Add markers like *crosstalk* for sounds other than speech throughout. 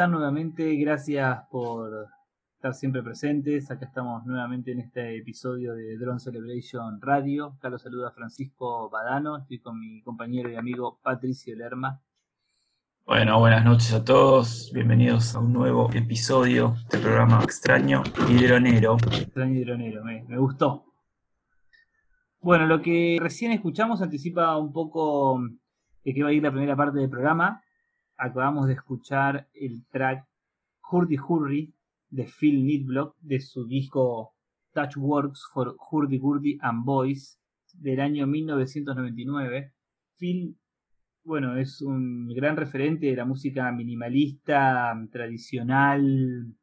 Hola a todos, ¿cómo están nuevamente? Gracias por estar siempre presentes. Acá estamos nuevamente en este episodio de Drone Celebration Radio. Acá los saluda Francisco Badano. Estoy con mi compañero y amigo Patricio Lerma. Bueno, buenas noches a todos. Bienvenidos a un nuevo episodio de programa extraño y dronero. Extraño y dronero, me, me gustó. Bueno, lo que recién escuchamos anticipa un poco de qué va a ir la primera parte del programa. Acabamos de escuchar el track Hurdy Hurry de Phil Nidblock de su disco Touch Works for Hurdy Gurdy and Boys del año 1999. Phil, bueno, es un gran referente de la música minimalista, tradicional,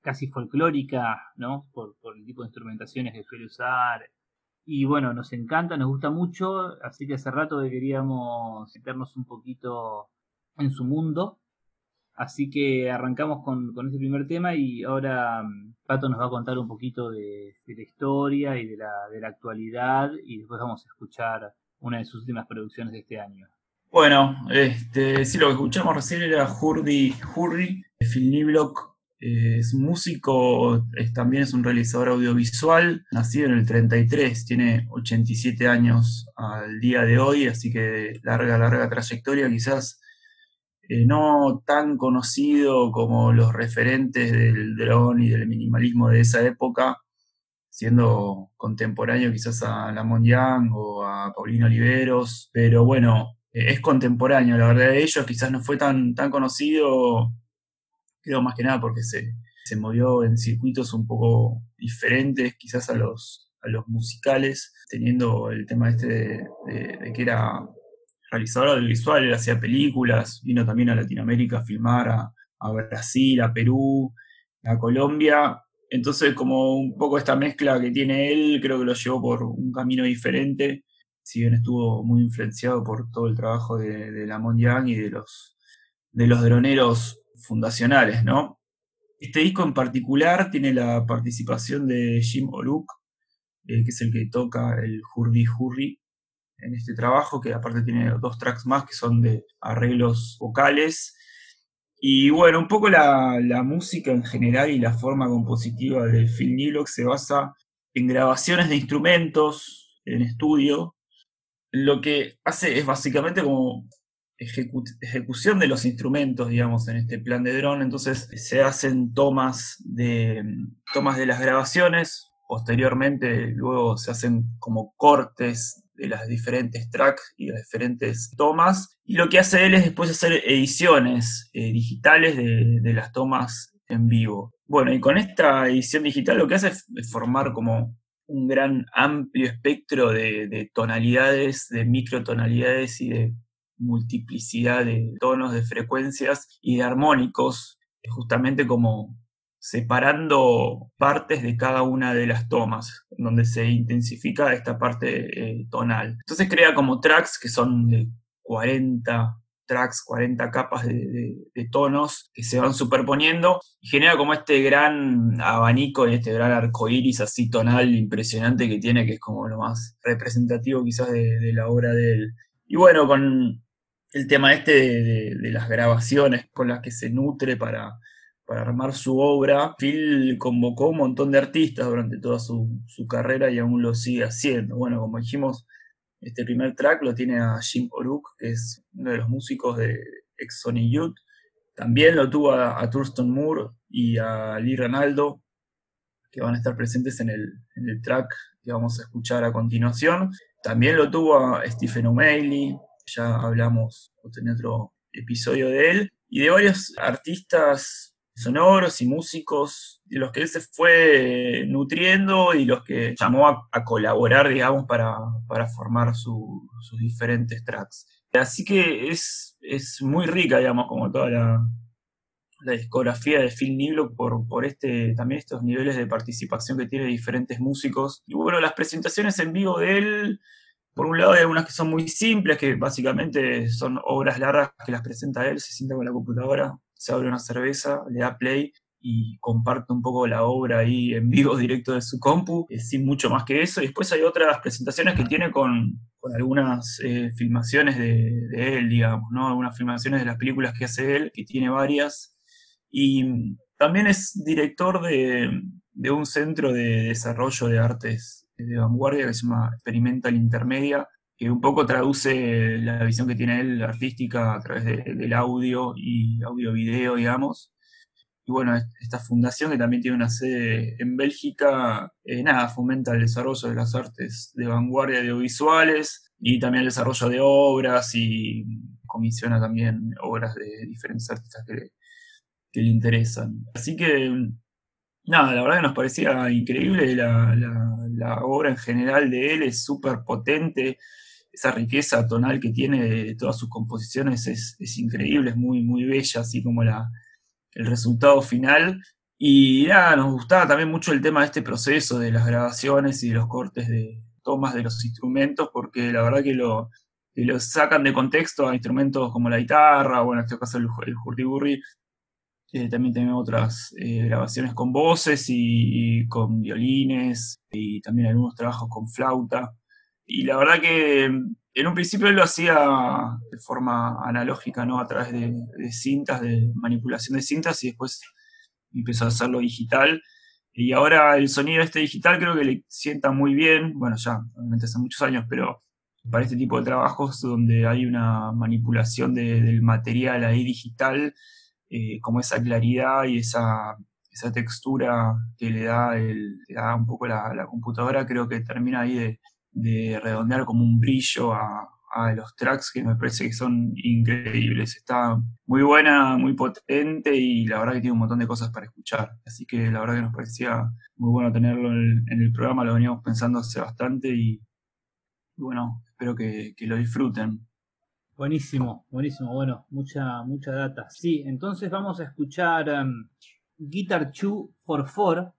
casi folclórica, ¿no? Por, por el tipo de instrumentaciones que suele usar. Y bueno, nos encanta, nos gusta mucho, así que hace rato queríamos meternos un poquito en su mundo. Así que arrancamos con, con, este primer tema y ahora mm, Pato nos va a contar un poquito de, la historia y de la, de la, actualidad y después vamos a escuchar una de sus últimas producciones de este año. Bueno, este, sí, lo que escuchamos recién era Hurdy Hurry, Phil Niblock, es músico, es, también es un realizador audiovisual, nacido en el 33, tiene 87 años al día de hoy, así que larga, larga trayectoria, quizás eh, no tan conocido como los referentes del dron y del minimalismo de esa época, siendo contemporáneo quizás a Lamont Young o a Paulino Oliveros, pero bueno, eh, es contemporáneo, la verdad de ellos quizás no fue tan, tan conocido, creo más que nada porque se, se movió en circuitos un poco diferentes quizás a los, a los musicales, teniendo el tema este de que era realizador audiovisual, él hacía películas, vino también a Latinoamérica a filmar, a, Brasil, a Perú, a Colombia. Entonces, como un poco esta mezcla que tiene él, creo que lo llevó por un camino diferente, si bien estuvo muy influenciado por todo el trabajo de, de Lamont Young y de los, de los droneros fundacionales, ¿no? Este disco en particular tiene la participación de Jim Oruk, eh, que es el que toca el Hurdy Hurry, en este trabajo, que aparte tiene dos tracks más que son de arreglos vocales. Y bueno, un poco la, música en general y la forma compositiva del Phil Niblock se basa en grabaciones de instrumentos en estudio. Lo que hace es básicamente como ejecución de los instrumentos, digamos, en este plan de dron. Entonces se hacen tomas de, tomas de las grabaciones. Posteriormente, luego se hacen como cortes de las diferentes tracks y las diferentes tomas. Y lo que hace él es después hacer ediciones eh, digitales de, las tomas en vivo. Bueno, y con esta edición digital lo que hace es, formar como un gran amplio espectro de, tonalidades, de microtonalidades y de multiplicidad de tonos, de frecuencias y de armónicos, justamente como separando partes de cada una de las tomas, donde se intensifica esta parte eh, tonal. Entonces crea como tracks que son de 40 tracks, 40 capas de, tonos que se van superponiendo y genera como este gran abanico y este gran arco iris así tonal impresionante que tiene, que es como lo más representativo quizás de, la obra de él. Y bueno, con el tema este de las grabaciones con las que se nutre para para armar su obra, Phil convocó un montón de artistas durante toda su, carrera y aún lo sigue haciendo. Bueno, como dijimos, este primer track lo tiene a Jim Oruk, que es uno de los músicos de ex Sony Youth. También lo tuvo a, Thurston Moore y a Lee Ranaldo, que van a estar presentes en el, en el track que vamos a escuchar a continuación. También lo tuvo a Stephen O'Malley, ya hablamos en otro episodio de él, y de varios artistas sonoros y músicos de los que él se fue nutriendo y los que llamó a, colaborar, digamos, para, formar sus diferentes tracks. Así que es, es muy rica, digamos, como toda la, discografía de Phil Niblock por, por este, también estos niveles de participación que tiene diferentes músicos. Y bueno, las presentaciones en vivo de él, por un lado hay algunas que son muy simples, que básicamente son obras largas que las presenta él, se sienta con la computadora, se abre una cerveza, le da play y comparte un poco la obra ahí en vivo directo de su compu, eh, sin mucho más que eso. Y después hay otras presentaciones que tiene con, algunas eh, filmaciones de, él, digamos, ¿no? Algunas filmaciones de las películas que hace él, que tiene varias. Y también es director de, de un centro de desarrollo de artes de vanguardia que se llama Experimental Intermedia, que un poco traduce la visión que tiene él artística a través del audio y audio-video, digamos. Y bueno, esta fundación que también tiene una sede en Bélgica, eh, nada, fomenta el desarrollo de las artes de vanguardia audiovisuales y también el desarrollo de obras y comisiona también obras de diferentes artistas que, le interesan. Así que, nada, la verdad que nos parecía increíble la, la obra en general de él, es súper potente esa riqueza tonal que tiene de todas sus composiciones es, increíble, es muy, muy bella, así como la, el resultado final. Y nada, nos gustaba también mucho el tema de este proceso de las grabaciones y de los cortes de tomas de los instrumentos, porque la verdad que lo, lo sacan de contexto a instrumentos como la guitarra, o en este caso el, el hurdy eh, también tenemos otras eh, grabaciones con voces y, con violines y también algunos trabajos con flauta. Y la verdad que en un principio él lo hacía de forma analógica, ¿no? A través de, cintas, de manipulación de cintas, y después empezó a hacerlo digital. Y ahora el sonido este digital creo que le sienta muy bien, bueno, ya, obviamente hace muchos años, pero para este tipo de trabajos donde hay una manipulación del material ahí digital, eh, como esa claridad y esa, esa textura que le da, el, da un poco la, la computadora, creo que termina ahí de, de redondear como un brillo a, los tracks que me parece que son increíbles. Está muy buena, muy potente y la verdad que tiene un montón de cosas para escuchar. Así que la verdad que nos parecía muy bueno tenerlo en, el programa, lo veníamos pensando hace bastante y, bueno, espero que, lo disfruten. Buenísimo, buenísimo, bueno, mucha, mucha data. Sí, entonces vamos a escuchar um, Guitar 2 for 4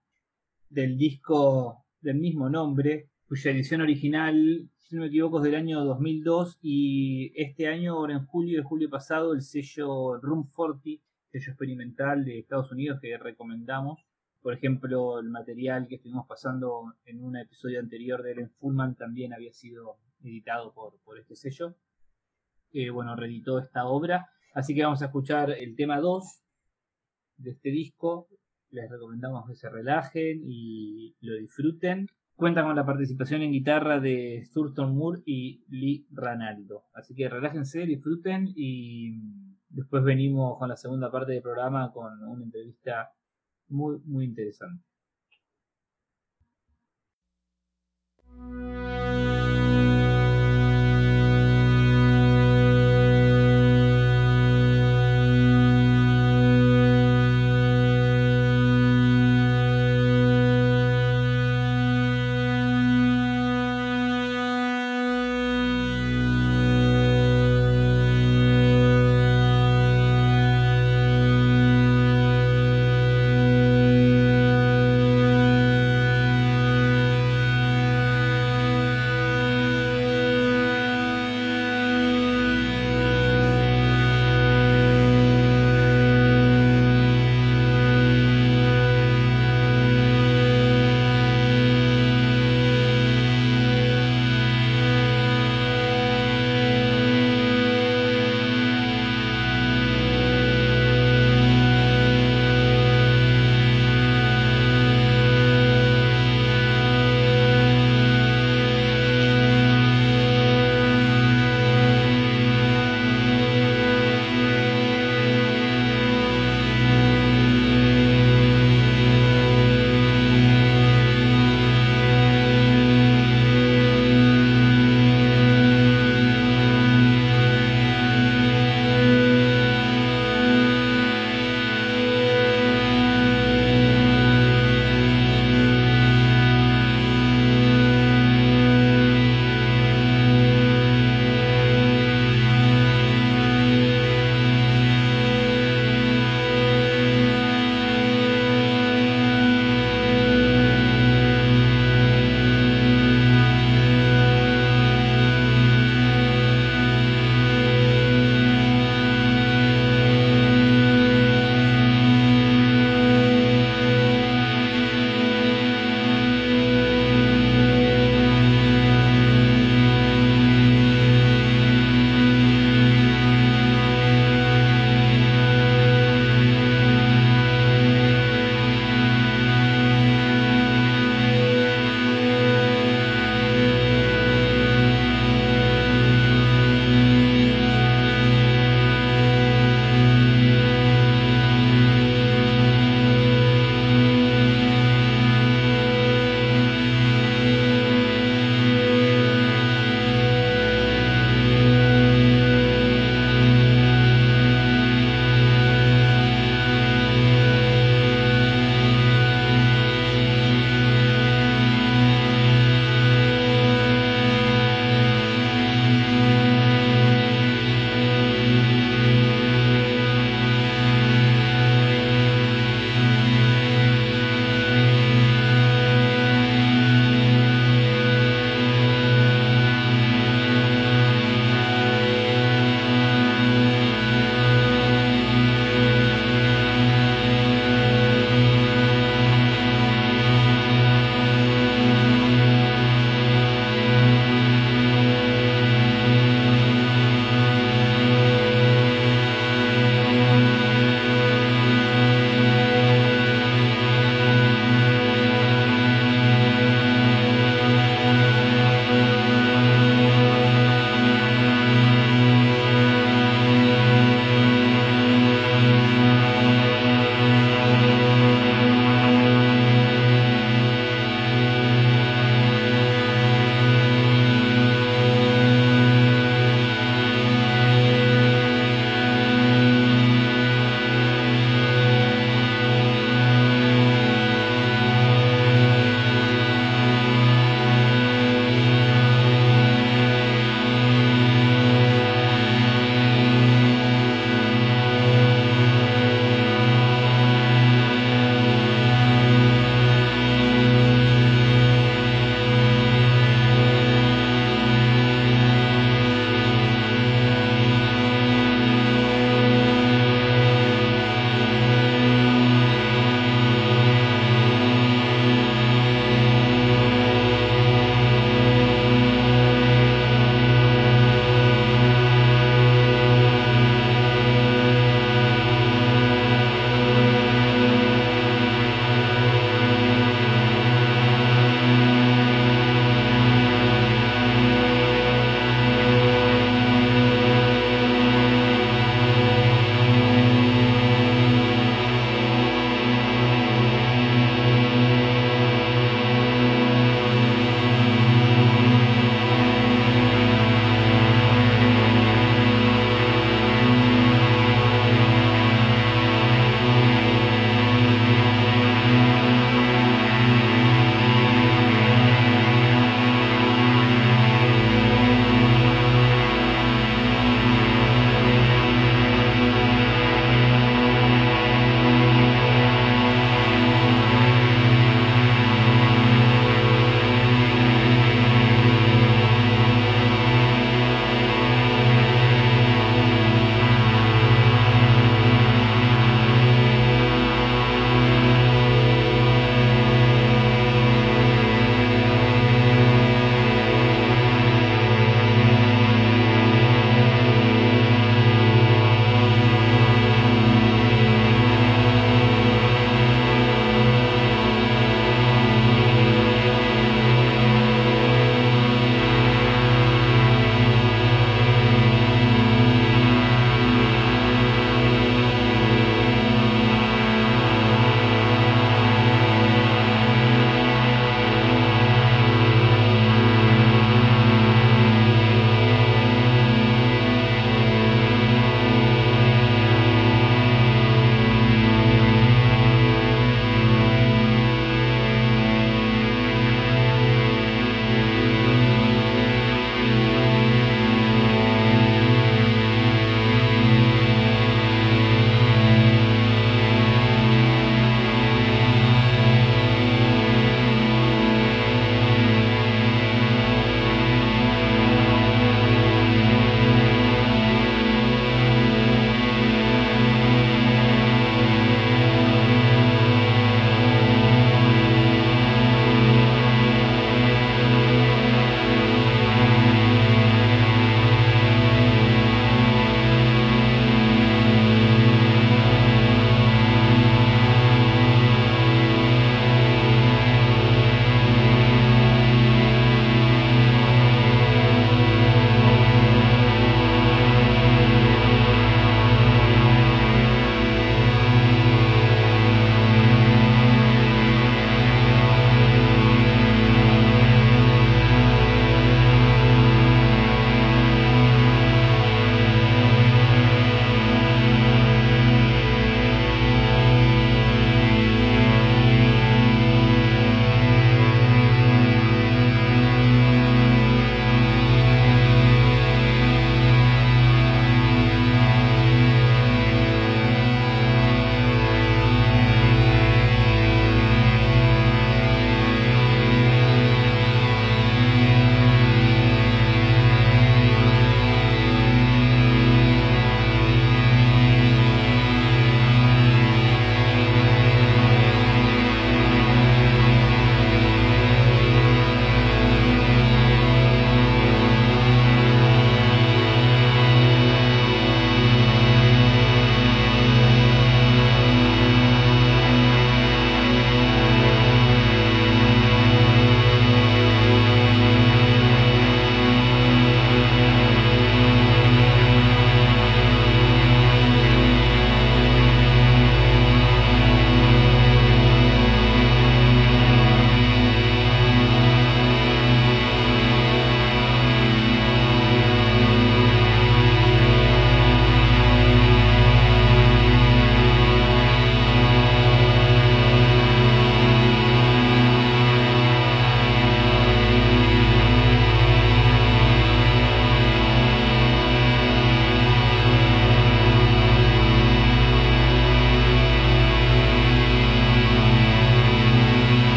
del disco del mismo nombre, cuya edición original, si no me equivoco, es del año 2002 y este año, ahora en julio, el julio pasado, el sello Room 40, sello experimental de Estados Unidos que recomendamos. Por ejemplo, el material que estuvimos pasando en un episodio anterior de Ellen Fullman también había sido editado por, por este sello. que bueno, reeditó esta obra. Así que vamos a escuchar el tema 2 de este disco. Les recomendamos que se relajen y lo disfruten. Cuenta con la participación en guitarra de Thurston Moore y Lee Ranaldo. Así que relájense, disfruten y después venimos con la segunda parte del programa con una entrevista muy, muy interesante.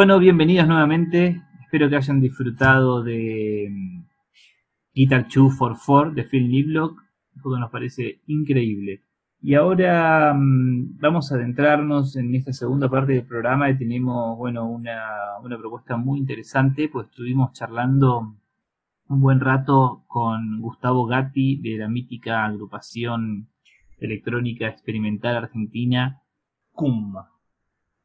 Bueno, bienvenidos nuevamente. Espero que hayan disfrutado de mm, Guitar 2 for 4 de Phil Niblock, que nos parece increíble. Y ahora mm, vamos a adentrarnos en esta segunda parte del programa y tenemos, bueno, una, una propuesta muy interesante, pues estuvimos charlando un buen rato con Gustavo Gatti de la mítica agrupación electrónica experimental argentina CUM.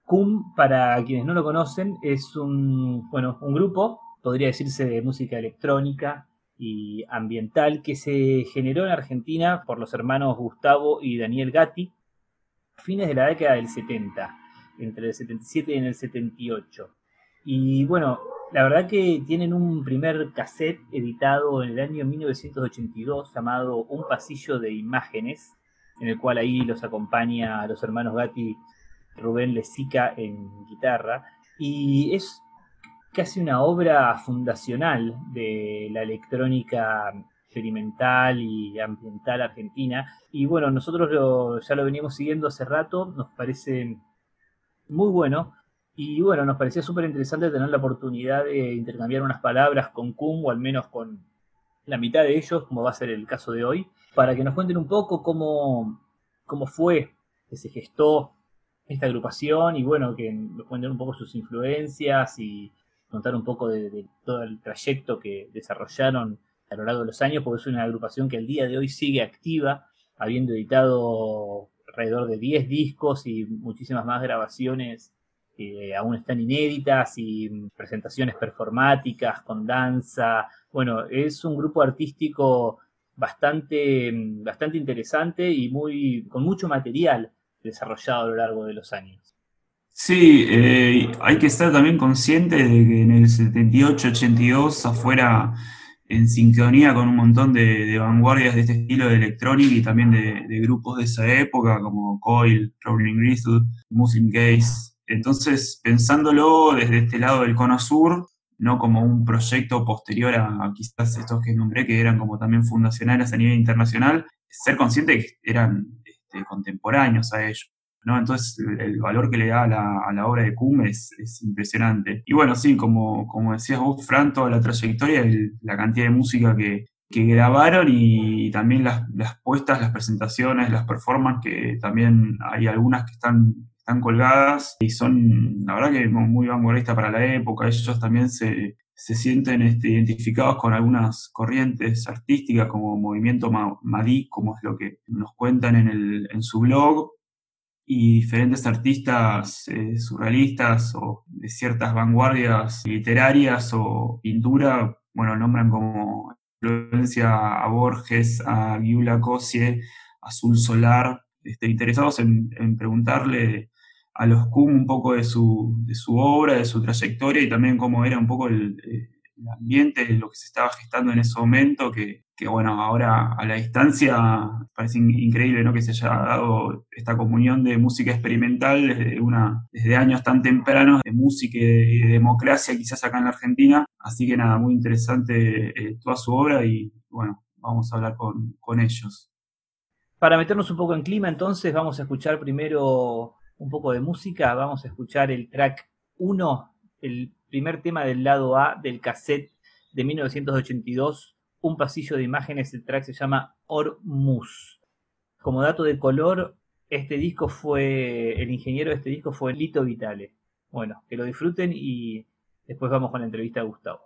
CUM, para quienes no lo conocen, es un, bueno, un grupo, podría decirse, de música electrónica y ambiental que se generó en Argentina por los hermanos Gustavo y Daniel Gatti a fines de la década del 70, entre el 77 y el 78. Y bueno, la verdad que tienen un primer cassette editado en el año 1982 llamado Un pasillo de imágenes, en el cual ahí los acompaña a los hermanos Gatti Rubén Lezica en guitarra. Y es casi una obra fundacional de la electrónica experimental y ambiental argentina. Y bueno, nosotros ya lo veníamos siguiendo hace rato, nos parece muy bueno. Y bueno, nos parecía súper interesante tener la oportunidad de intercambiar unas palabras con Kuhn, o al menos con la mitad de ellos, como va a ser el caso de hoy, para que nos cuenten un poco cómo, cómo fue que se gestó esta agrupación y bueno, que nos cuenten un poco sus influencias y contar un poco de, todo el trayecto que desarrollaron a lo largo de los años, porque es una agrupación que al día de hoy sigue activa, habiendo editado alrededor de 10 discos y muchísimas más grabaciones que aún están inéditas y presentaciones performáticas con danza. Bueno, es un grupo artístico bastante, bastante interesante y muy, con mucho material desarrollado a lo largo de los años. Sí, eh, hay que estar también consciente de que en el 78-82 afuera en sincronía con un montón de, vanguardias de este estilo de electrónica y también de, grupos de esa época como Coil, Rolling Gristle, Muslim Gaze. Entonces, pensándolo desde este lado del cono sur, no como un proyecto posterior a, quizás estos que nombré, que eran como también fundacionales a nivel internacional, ser consciente que eran este, contemporáneos a ellos. Entonces el valor que le da a la, obra de Kuhn es, impresionante. Y bueno, sí, como, como decías vos, Fran, toda la trayectoria, la cantidad de música que, grabaron y también las, puestas, las presentaciones, las performances, que también hay algunas que están, están colgadas y son, la verdad que muy vanguardistas para la época. Ellos también se, sienten este, identificados con algunas corrientes artísticas como movimiento Madí, como es lo que nos cuentan en, su blog, y diferentes artistas eh, surrealistas o de ciertas vanguardias literarias o pintura, bueno, nombran como influencia a Borges, a Giula Cosie, Azul Solar, este, interesados en, preguntarle a los Kuhn un poco de su, de su obra, de su trayectoria y también cómo era un poco el, eh, el ambiente, lo que se estaba gestando en ese momento, que, bueno, ahora a la distancia parece increíble ¿no? que se haya dado esta comunión de música experimental desde, una, desde años tan tempranos de música y de democracia quizás acá en la Argentina. Así que nada, muy interesante eh, toda su obra y bueno, vamos a hablar con, con ellos. Para meternos un poco en clima, entonces vamos a escuchar primero un poco de música, vamos a escuchar el track 1, el primer tema del lado A del cassette de 1982, un pasillo de imágenes, el track se llama Ormus. Como dato de color, este disco fue, el ingeniero de este disco fue Lito Vitale. Bueno, que lo disfruten y después vamos con la entrevista de Gustavo.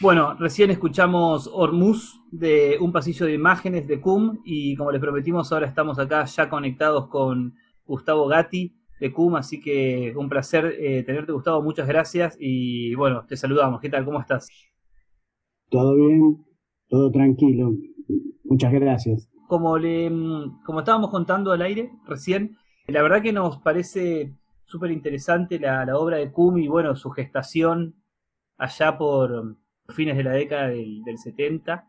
Bueno, recién escuchamos Hormuz de un pasillo de imágenes de CUM y como les prometimos ahora estamos acá ya conectados con Gustavo Gatti de CUM, así que un placer eh, tenerte Gustavo, muchas gracias y bueno, te saludamos. ¿Qué tal? ¿Cómo estás? Todo bien, todo tranquilo. Muchas gracias. Como, le, mm, como estábamos contando al aire recién, la verdad que nos parece súper interesante la, la obra de CUM y bueno, su gestación allá por fines de la década del, 70,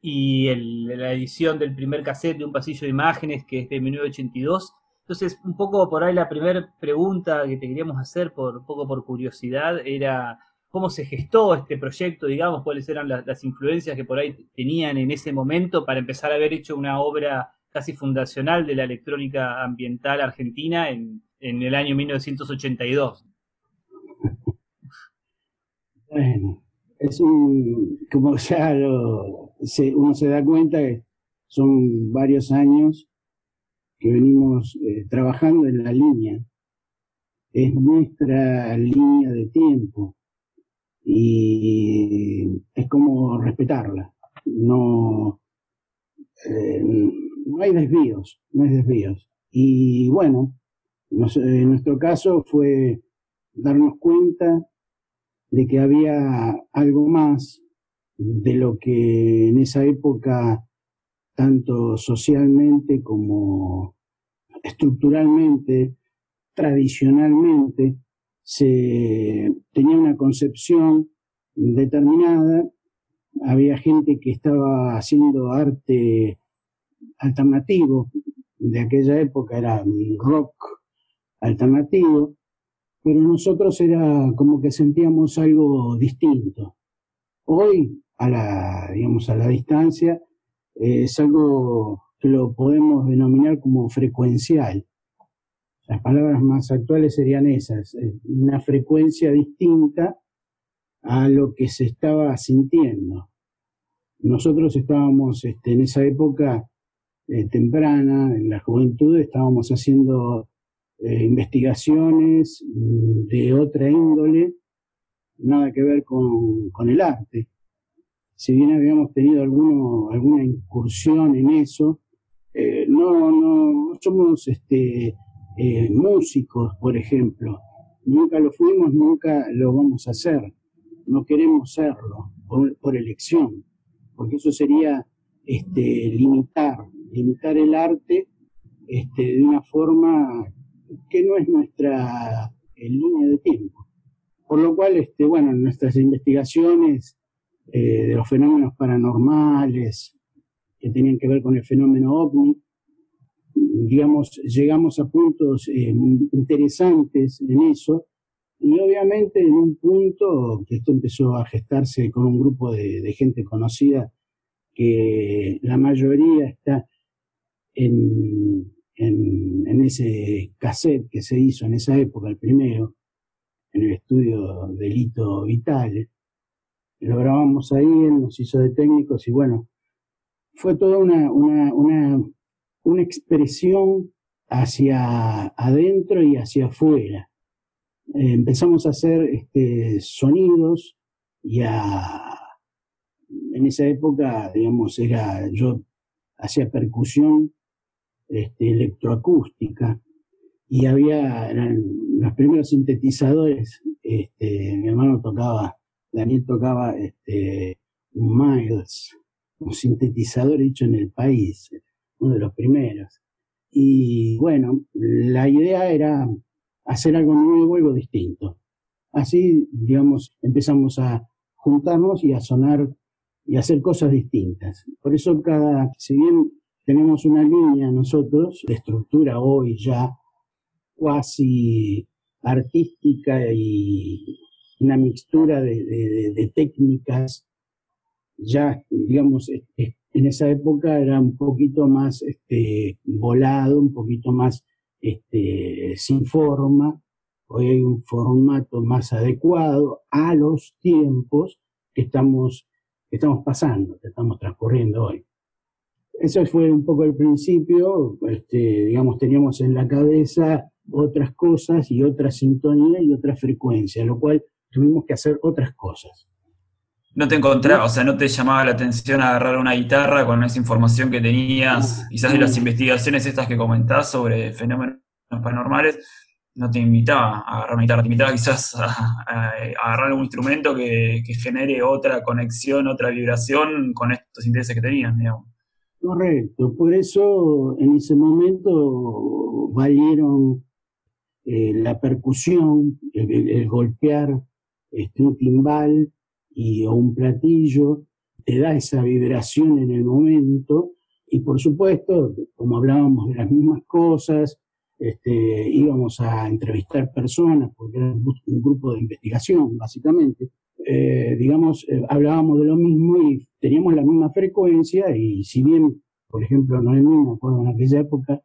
y la edición del primer cassette de un pasillo de imágenes que es de 1982. Entonces, un poco por ahí la primera pregunta que te queríamos hacer, por un poco por curiosidad, era cómo se gestó este proyecto, digamos, cuáles eran las, influencias que por ahí tenían en ese momento para empezar a haber hecho una obra casi fundacional de la electrónica ambiental argentina en, en el año 1982. Bueno, es un, como *laughs* ya uno se da cuenta que son varios años que venimos eh, trabajando en la línea. Es nuestra línea de tiempo y es como respetarla. No, eh, no hay desvíos, no hay desvíos. Y bueno, en nuestro caso fue darnos cuenta de que había algo más de lo que en esa época, tanto socialmente como estructuralmente, tradicionalmente, se tenía una concepción determinada, había gente que estaba haciendo arte alternativo, de aquella época era rock alternativo, pero nosotros era como que sentíamos algo distinto. Hoy, a la, digamos, a la distancia, eh, es algo que lo podemos denominar como frecuencial. Las palabras más actuales serían esas, eh, una frecuencia distinta a lo que se estaba sintiendo. Nosotros estábamos este, en esa época eh, temprana, en la juventud, estábamos haciendo eh, investigaciones mm, de otra índole, nada que ver con, el arte. Si bien habíamos tenido alguno, alguna incursión en eso, eh, no, no, somos este, eh, músicos, por ejemplo. Nunca lo fuimos, nunca lo vamos a hacer. No queremos serlo por, elección, porque eso sería este, limitar, limitar el arte este, de una forma que no es nuestra eh, línea de tiempo. Por lo cual, este, bueno, nuestras investigaciones eh, de los fenómenos paranormales que tenían que ver con el fenómeno ovni, digamos, llegamos a puntos eh, interesantes en eso, y obviamente en un punto que esto empezó a gestarse con un grupo de gente conocida, que la mayoría está en, en, ese cassette que se hizo en esa época, el primero, en el estudio de Lito Vitale. Lo grabamos ahí, él nos hizo de técnicos y bueno, fue toda una, una, una, una expresión hacia adentro y hacia afuera. Eh, empezamos a hacer este, sonidos y a, en esa época, digamos, era, yo hacía percusión este, electroacústica y había los primeros sintetizadores, este, mi hermano tocaba, Daniel tocaba este, un Miles, un sintetizador hecho en el país, uno de los primeros. Y bueno, la idea era hacer algo nuevo, algo distinto. Así, digamos, empezamos a juntarnos y a sonar y hacer cosas distintas. Por eso cada, si bien tenemos una línea nosotros de estructura hoy ya cuasi artística y una mixtura de, técnicas ya, digamos, en esa época era un poquito más este, volado, un poquito más este, sin forma. Hoy hay un formato más adecuado a los tiempos que estamos, que estamos pasando, que estamos transcurriendo hoy. Eso fue un poco el principio, este, digamos, teníamos en la cabeza otras cosas y otra sintonía y otra frecuencia, lo cual tuvimos que hacer otras cosas. no te encontraba, o sea, no te llamaba la atención agarrar una guitarra con esa información que tenías, quizás de las investigaciones estas que comentás sobre fenómenos paranormales, no te invitaba a agarrar una guitarra, te invitaba quizás a, agarrar algún instrumento que, genere otra conexión, otra vibración con estos intereses que tenías, digamos. Correcto, por eso en ese momento valieron eh, la percusión, el, golpear este, un timbal y, o un platillo, te da esa vibración en el momento y por supuesto, como hablábamos de las mismas cosas, este, íbamos a entrevistar personas, porque era un grupo de investigación, básicamente. Eh, digamos, eh, hablábamos de lo mismo y teníamos la misma frecuencia y si bien, por ejemplo, Noemí, me acuerdo en aquella época,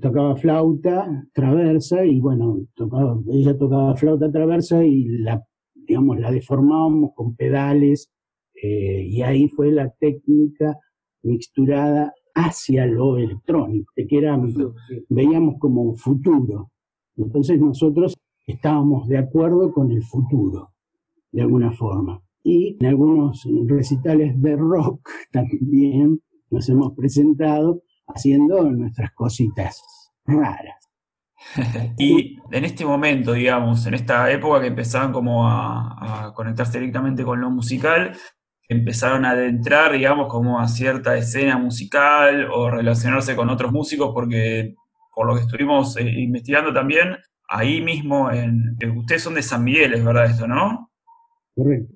tocaba flauta traversa y bueno, tocaba, ella tocaba flauta traversa y la, digamos, la deformábamos con pedales eh, y ahí fue la técnica mixturada hacia lo electrónico, que era, veíamos como un futuro. Entonces nosotros estábamos de acuerdo con el futuro, de alguna forma. Y en algunos recitales de rock *laughs* también nos hemos presentado haciendo nuestras cositas raras. *laughs* y en este momento, digamos, en esta época que empezaban como a, conectarse directamente con lo musical, empezaron a adentrar, digamos, como a cierta escena musical o relacionarse con otros músicos, porque por lo que estuvimos eh, investigando también, ahí mismo, en, eh, ustedes son de San Miguel, es verdad esto, ¿no?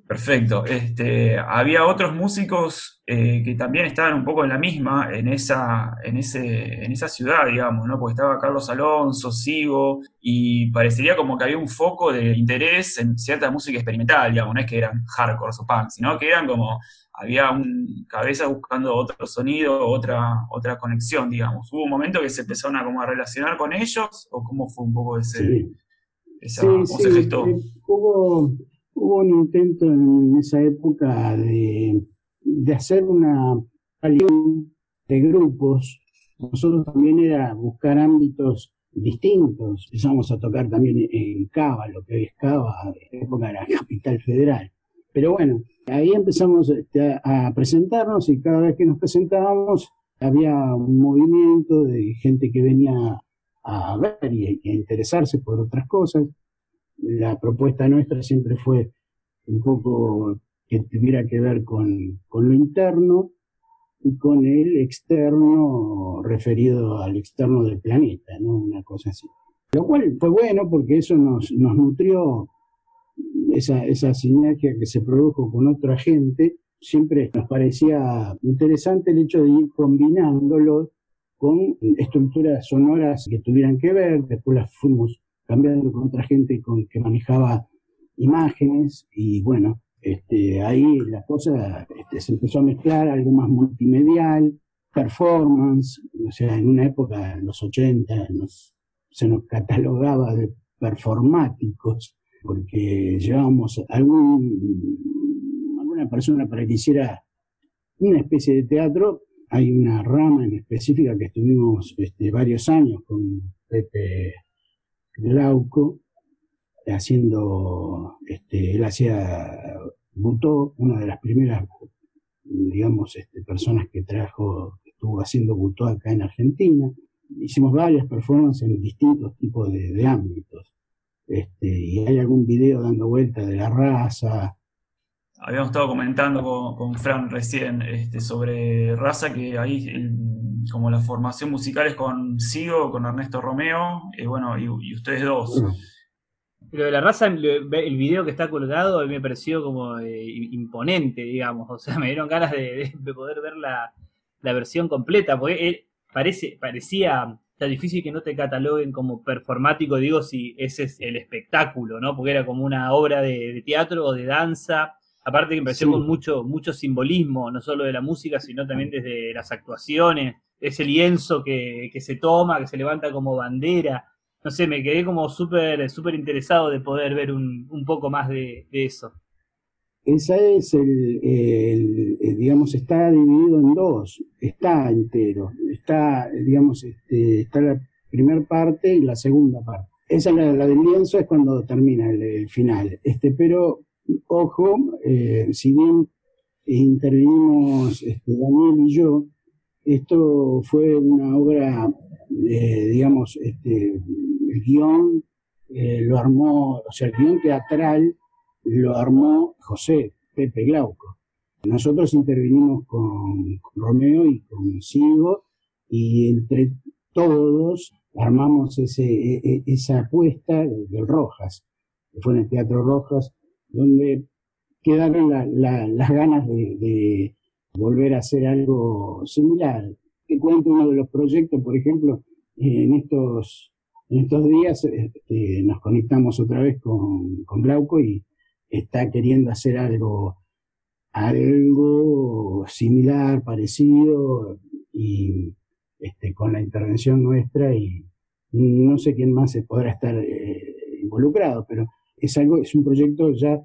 Perfecto. Este, había otros músicos eh, que también estaban un poco en la misma, en esa, en, ese, en esa ciudad, digamos, ¿no? Porque estaba Carlos Alonso, Sigo, y parecería como que había un foco de interés en cierta música experimental, digamos, no es que eran hardcore o punk, sino que eran como, había un cabeza buscando otro sonido, otra, otra conexión, digamos. ¿Hubo un momento que se empezaron a como a relacionar con ellos? ¿O cómo fue un poco ese, sí. esa, ¿cómo se gestó? Hubo Hubo un intento en esa época de, hacer una alianza de grupos. Nosotros también era buscar ámbitos distintos. Empezamos a tocar también en Cava, lo que hoy es Cava, en la época de la capital federal. Pero bueno, ahí empezamos este, a presentarnos y cada vez que nos presentábamos había un movimiento de gente que venía a ver y a interesarse por otras cosas la propuesta nuestra siempre fue un poco que tuviera que ver con, lo interno y con el externo referido al externo del planeta, ¿no? Una cosa así. Lo cual fue bueno porque eso nos, nos nutrió esa, esa sinergia que se produjo con otra gente. Siempre nos parecía interesante el hecho de ir combinándolo con estructuras sonoras que tuvieran que ver, después las fuimos cambiando con otra gente con, que manejaba imágenes y bueno, este, ahí la cosa este, se empezó a mezclar algo más multimedial, performance, o sea, en una época, en los 80, se nos catalogaba de performáticos, porque llevábamos algún, alguna persona para que hiciera una especie de teatro. Hay una rama en específica que estuvimos este, varios años con Pepe Glauco, haciendo, este, él hacía Butó, una de las primeras, digamos, este, personas que trajo, estuvo haciendo Butó acá en Argentina. Hicimos varias performances en distintos tipos de, ámbitos. Este, y hay algún video dando vuelta de la raza. Habíamos estado comentando con, Fran recién este, sobre raza, que ahí como la formación musical es con Sigo, con Ernesto Romeo, y bueno, y, ustedes dos. Pero de la raza, el video que está colgado me pareció como eh, imponente, digamos. *laughs* O sea, me dieron ganas de, poder ver la, versión completa, porque parece, parecía está difícil que no te cataloguen como performático, digo, si ese es el espectáculo, ¿no? Porque era como una obra de, teatro o de danza. Aparte que me pareció con mucho, mucho simbolismo, no solo de la música, sino también desde las actuaciones ese lienzo que, se toma, que se levanta como bandera. No sé, me quedé como súper súper interesado de poder ver un, poco más de, eso. Esa es el, digamos, está dividido en dos, está entero, está, digamos, este, está la primera parte y la segunda parte. Esa, la, la del lienzo, es cuando termina el, final. Este, pero ojo, eh, si bien intervinimos este, Daniel y yo, esto fue una obra, eh, digamos, este, el guion eh, lo armó, o sea, el guion teatral lo armó José Pepe Glauco. Nosotros intervinimos con, Romeo y con Sigo y entre todos armamos ese, e, e, esa apuesta del Rojas, que fue en el Teatro Rojas, donde quedaron las ganas de, volver a hacer algo similar. Te cuento uno de los proyectos, por ejemplo, en estos, en estos días este, nos conectamos otra vez con, con Glauco y está queriendo hacer algo, algo similar, parecido, y este, con la intervención nuestra y no sé quién más se podrá estar eh, involucrado, pero es algo, es un proyecto ya,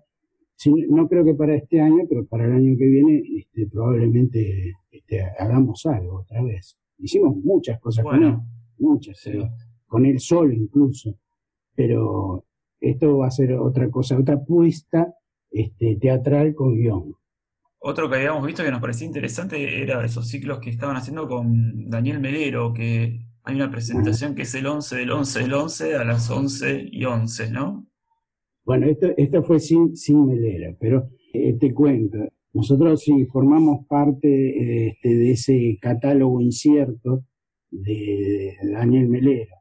no creo que para este año, pero para el año que viene este, probablemente este, hagamos algo otra vez. Hicimos muchas cosas con él, muchas, con él solo incluso, pero esto va a ser otra cosa, otra apuesta este, teatral con guion. Otro que habíamos visto que nos parecía interesante era esos ciclos que estaban haciendo con Daniel Melero, que hay una presentación que es el 11 del 11 del 11 a las 11 y 11, ¿no? Bueno, esto, fue sin, sin Melero, pero eh, te cuento, nosotros sí formamos parte este, de ese catálogo incierto de Daniel Melero.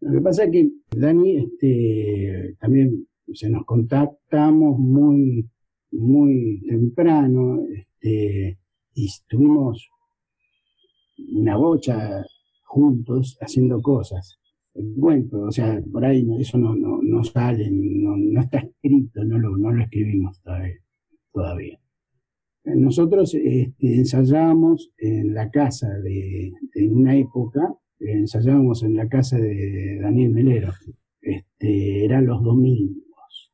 Lo que pasa es que Dani, este, también se nos contactamos muy, muy temprano, este, y estuvimos una bocha juntos haciendo cosas. Bueno, o sea, por ahí eso no, no, no sale, no, no, está escrito, no lo, no lo escribimos todavía. Nosotros este, ensayábamos en la casa de, en una época, ensayábamos en la casa de Daniel Melero, este, eran los domingos,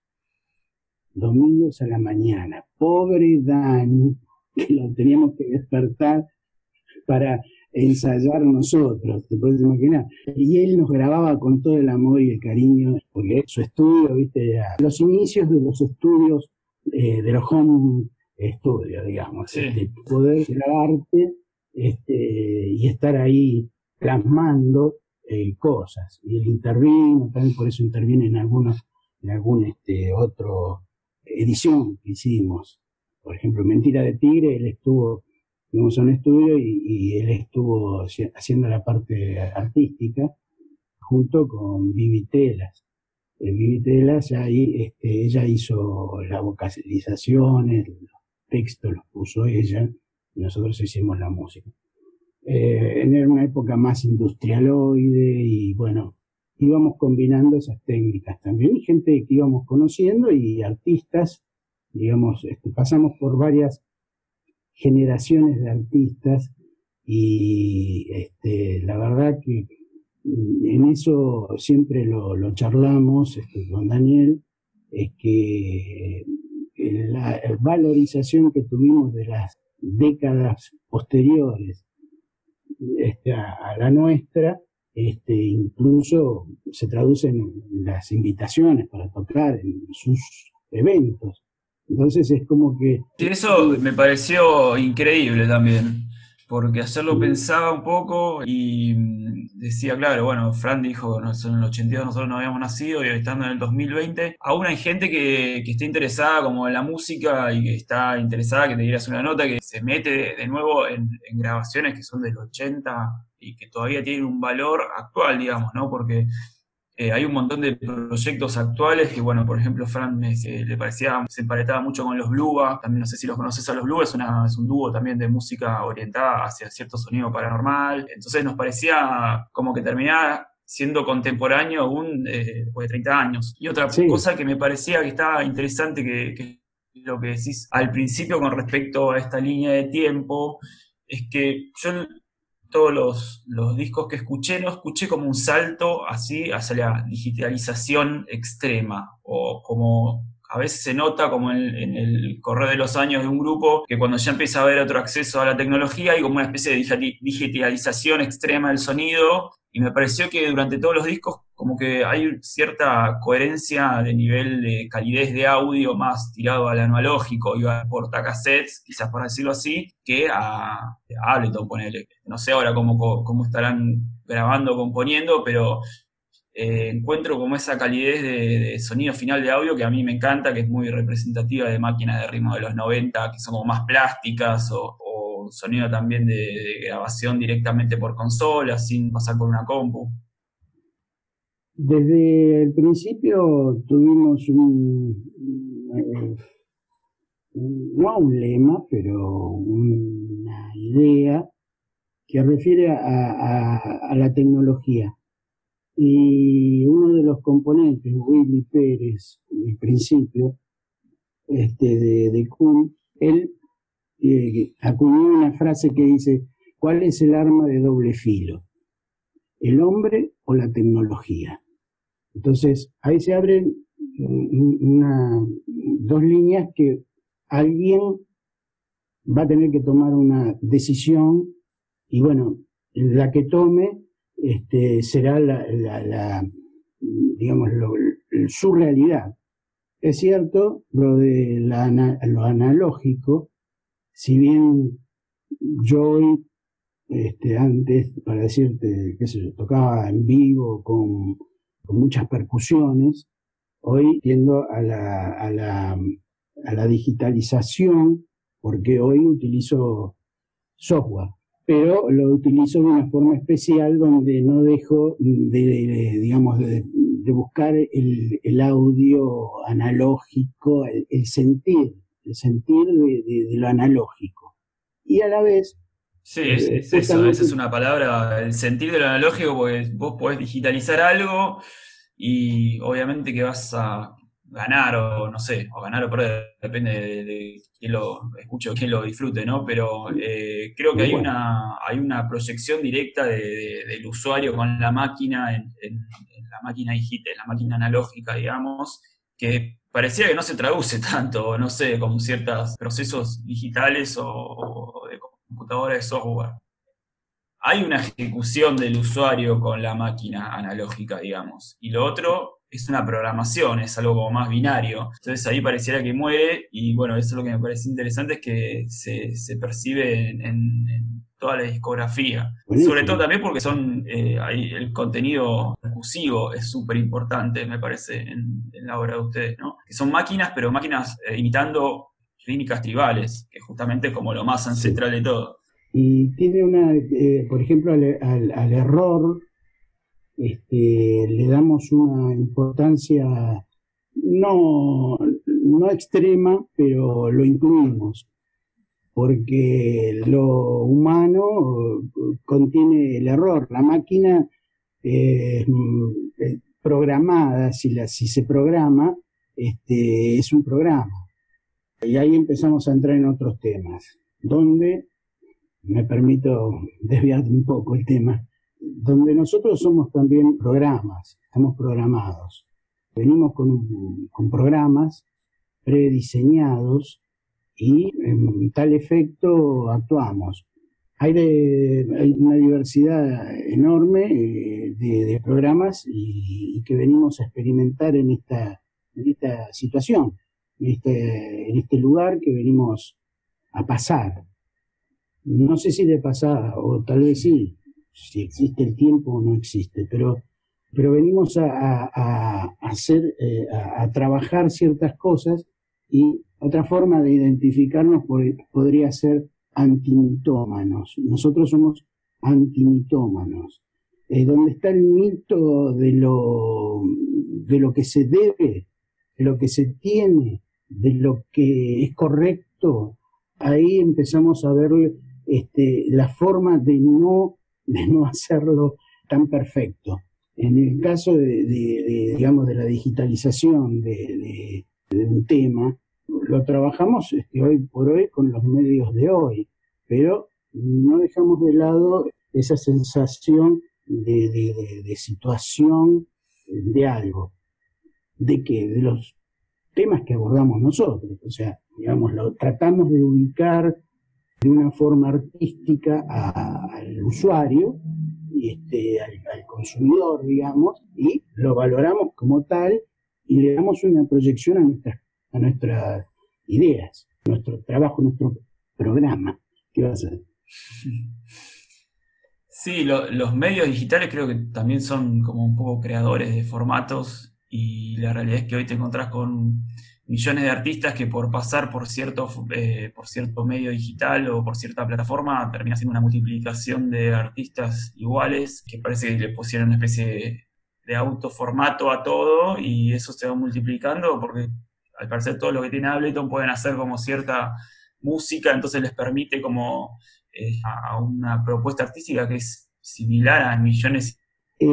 domingos a la mañana. Pobre Dani, que lo teníamos que despertar para ensayar nosotros, te puedes imaginar. Y él nos grababa con todo el amor y el cariño, porque su estudio, viste, los inicios de los estudios, eh, de los home studios, digamos, este, poder grabarte este, y estar ahí plasmando eh, cosas. Y él intervino, también por eso interviene en algunos, en algún este, otro edición que hicimos. Por ejemplo, Mentira de Tigre, él estuvo fuimos a un estudio y, él estuvo haciendo la parte artística junto con Vivi Telas. En Vivi Telas ahí, este, ella hizo la vocalización, los textos los puso ella y nosotros hicimos la música. Eh, en una época más industrialoide y bueno, íbamos combinando esas técnicas también y gente que íbamos conociendo y artistas, digamos, este, pasamos por varias generaciones de artistas y este, la verdad que en eso siempre lo, charlamos este, con Daniel, es que eh, la valorización que tuvimos de las décadas posteriores este, a, la nuestra, este, incluso se traducen en las invitaciones para tocar en sus eventos. Entonces es como que... Eso me pareció increíble también, porque hacerlo pensaba un poco y mm, decía, claro, bueno, Fran dijo, en el 82 nosotros no habíamos nacido y estando en el 2020, aún hay gente que, que está interesada como en la música y que está interesada, que te dieras una nota, que se mete de, nuevo en, en grabaciones que son del 80 y que todavía tienen un valor actual, digamos, ¿no? Porque eh, hay un montón de proyectos actuales que, bueno, por ejemplo, Fran le parecía, se emparetaba mucho con los Bluba, también no sé si los conoces a los Bluba, es, es un dúo también de música orientada hacia cierto sonido paranormal, entonces nos parecía como que terminaba siendo contemporáneo aún eh, después de 30 años. Y otra cosa que me parecía que estaba interesante, que, que lo que decís al principio con respecto a esta línea de tiempo, es que yo todos los, discos que escuché, no escuché como un salto así hacia la digitalización extrema o como a veces se nota como en, el correr de los años de un grupo que cuando ya empieza a haber otro acceso a la tecnología hay como una especie de digitalización extrema del sonido y me pareció que durante todos los discos como que hay cierta coherencia de nivel de calidez de audio más tirado al analógico, iba a portacassettes, quizás por decirlo así, que a, Ableton, ponele. No sé ahora cómo, cómo estarán grabando, componiendo, pero eh, encuentro como esa calidez de, sonido final de audio que a mí me encanta, que es muy representativa de máquinas de ritmo de los 90, que son como más plásticas, o, sonido también de, grabación directamente por consola, sin pasar por una compu. Desde el principio tuvimos un, no un lema, pero una idea que refiere a la tecnología y uno de los componentes, Willy Pérez, en principio, este, de, de Kuhn, él eh, una frase que dice, ¿cuál es el arma de doble filo? ¿El hombre o la tecnología? Entonces, ahí se abren una, dos líneas que alguien va a tener que tomar una decisión y bueno, la que tome este, será la, digamos, su realidad. Es cierto, lo de lo analógico, si bien yo hoy, este, antes, para decirte, qué sé yo, tocaba en vivo con, con muchas percusiones, hoy tiendo a la, a la, a la digitalización, porque hoy utilizo software pero lo utilizo de una forma especial donde no dejo de, digamos, de, buscar el, audio analógico, el, sentir, el sentir de, lo analógico. Y a la vez... Sí, es, eh, eso, esa es una palabra, el sentir de lo analógico, porque vos podés digitalizar algo y obviamente que vas a ganar o no sé, o ganar o perder, depende de, quién lo escuche o lo disfrute, ¿no? Pero eh, creo que hay una, hay una proyección directa del usuario con la máquina en, la máquina digital, en la máquina analógica, digamos, que parecía que no se traduce *laughs* tanto, no sé, con ciertos procesos digitales o de computadora de software. Hay una ejecución del usuario con la máquina analógica, digamos. Y lo otro es una programación, es algo como más binario. Entonces ahí pareciera que muere y bueno, eso es lo que me parece interesante, es que se, percibe en, toda la discografía. Sobre todo también porque son eh, el contenido recursivo es súper importante, me parece, en, la obra de ustedes, ¿no? Que son máquinas, pero máquinas eh, imitando clínicas tribales, que justamente es como lo más ancestral de todo. Y tiene una, eh, por ejemplo, al error este, le damos una importancia no, no extrema, pero lo incluimos, porque lo humano contiene el error. La máquina es programada, si, la, si se programa, este, es un programa. Y ahí empezamos a entrar en otros temas, donde me permito *laughs* desviar un poco el tema donde nosotros somos también programas, estamos programados. Venimos con, programas prediseñados y en tal efecto actuamos. Hay, una diversidad enorme eh, de, programas y, que venimos a experimentar en esta, situación, en este, en este lugar que venimos a pasar. No sé si de pasada, o tal vez sí, si existe el tiempo o no existe, pero, pero venimos a, hacer, eh, a, trabajar ciertas cosas y otra forma de identificarnos podría ser antimitómanos. Nosotros somos antimitómanos. Eh, donde está el mito de lo, de lo que se debe, de lo que se tiene, de lo que es correcto, ahí empezamos a ver este, la forma de no de no hacerlo tan perfecto. En el caso de, digamos, de la digitalización de, un tema, lo trabajamos este, hoy por hoy con los medios de hoy, pero no dejamos de lado esa sensación de, situación de algo, de que de los temas que abordamos nosotros. O sea, digamos, lo tratamos de ubicar de una forma artística al usuario este, al, consumidor, digamos, y lo valoramos como tal y le damos una proyección a nuestras, a nuestras ideas, nuestro trabajo, nuestro programa. ¿Qué va a ser? Sí, los medios digitales creo que también son como un poco creadores de formatos y la realidad es que hoy te encontrás con millones de artistas que por pasar por cierto, eh, por cierto medio digital o por cierta plataforma termina siendo una multiplicación de artistas iguales que parece que le pusieron una especie de, autoformato a todo y eso se va multiplicando porque al parecer todo lo que tiene Ableton pueden hacer como cierta música, entonces les permite como eh, a una propuesta artística que es similar a millones. Eh,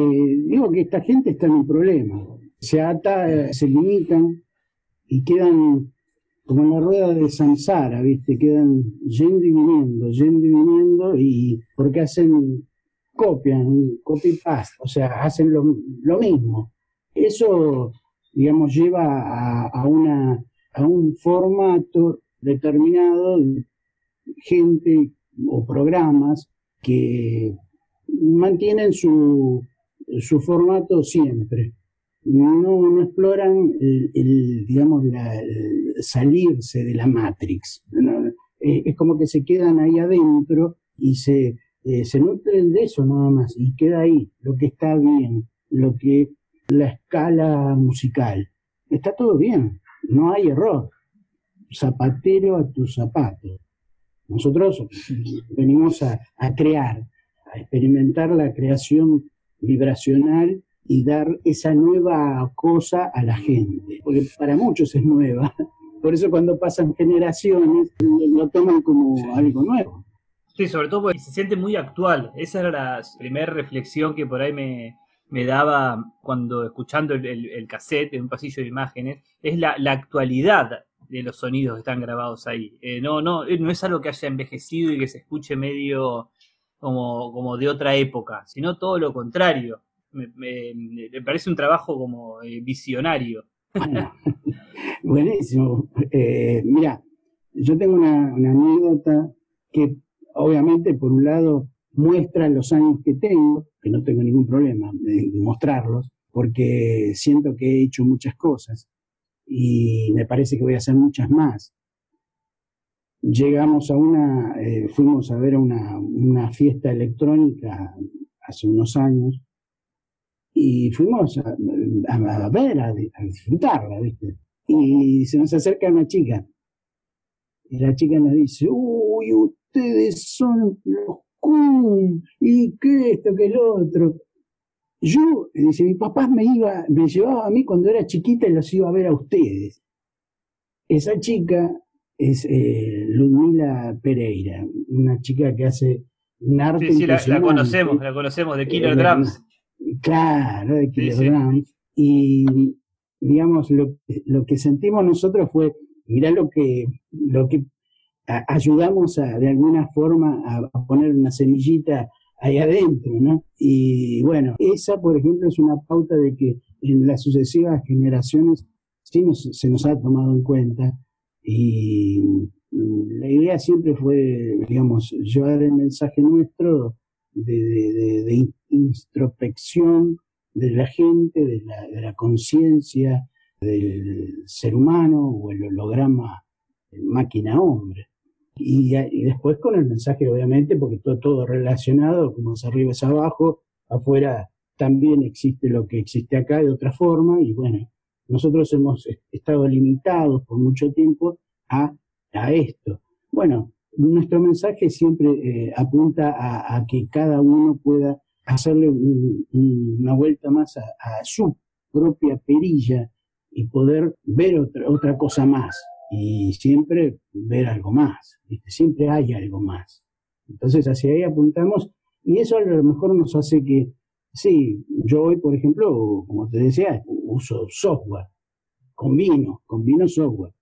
digo que esta gente está en un problema. Se ata, se limitan y quedan como en la rueda de Samsara, ¿viste? Quedan yendo y viniendo, yendo y viniendo, y porque hacen, copian, copy-paste, o sea, hacen lo, mismo. Eso, digamos, lleva a, a, una, a un formato determinado de gente o programas que mantienen su, su formato siempre no, no exploran el, digamos, la, salirse de la Matrix. Eh, es como que se quedan ahí adentro y se, eh, se nutren de eso nada más y queda ahí lo que está bien, lo que la escala musical. Está todo bien, no hay error. Zapatero a tus zapatos. Nosotros venimos a crear, a experimentar la creación vibracional y dar esa nueva cosa a la gente, porque para muchos es nueva. *laughs* Por eso cuando pasan generaciones lo toman como algo nuevo. Sí, sobre todo porque se siente muy actual. Esa era la primera reflexión que por ahí me, me daba cuando escuchando el, el, cassette en un pasillo de imágenes, es la, la, actualidad de los sonidos que están grabados ahí. Eh, no, no, no es algo que haya envejecido y que se escuche medio como, como de otra época, sino todo lo contrario me, parece un trabajo como eh, visionario. *laughs* buenísimo. Eh, mira, yo tengo una, anécdota que obviamente por un lado muestra los años que tengo, que no tengo ningún problema en mostrarlos, porque siento que he hecho muchas cosas y me parece que voy a hacer muchas más. Llegamos a una, eh, fuimos a ver una, una fiesta electrónica hace unos años y fuimos a, a, ver, a, disfrutarla, ¿viste? Y se nos acerca una chica. Y la chica nos dice, uy, ustedes son los Kun, y qué esto, qué lo otro. Yo, dice, mi papá me iba, me llevaba a mí cuando era chiquita y los iba a ver a ustedes. Esa chica es eh, Ludmila Pereira, una chica que hace un arte. Sí, sí, la, conocemos, la conocemos de Killer eh, Drums. Claro, de kilogramos. Y digamos, lo, lo, que sentimos nosotros fue, mirá lo que, lo que ayudamos a, de alguna forma a, poner una semillita ahí adentro, ¿no? Y bueno, esa, por ejemplo, es una pauta de que en las sucesivas generaciones sí se nos ha tomado en cuenta y la idea siempre fue, digamos, llevar el mensaje nuestro de, de, introspección de la gente, de la, conciencia del ser humano o el holograma máquina-hombre. Y, después con el mensaje, obviamente, porque todo, todo relacionado, como es arriba es abajo, afuera también existe lo que existe acá de otra forma, y bueno, nosotros hemos estado limitados por mucho tiempo a, a esto. Bueno, nuestro mensaje siempre eh, apunta a, que cada uno pueda hacerle una vuelta más a, su propia perilla y poder ver otra, otra cosa más y siempre ver algo más, siempre hay algo más. Entonces hacia ahí apuntamos y eso a lo mejor nos hace que, sí, yo hoy por ejemplo, como te decía, uso software, combino, combino software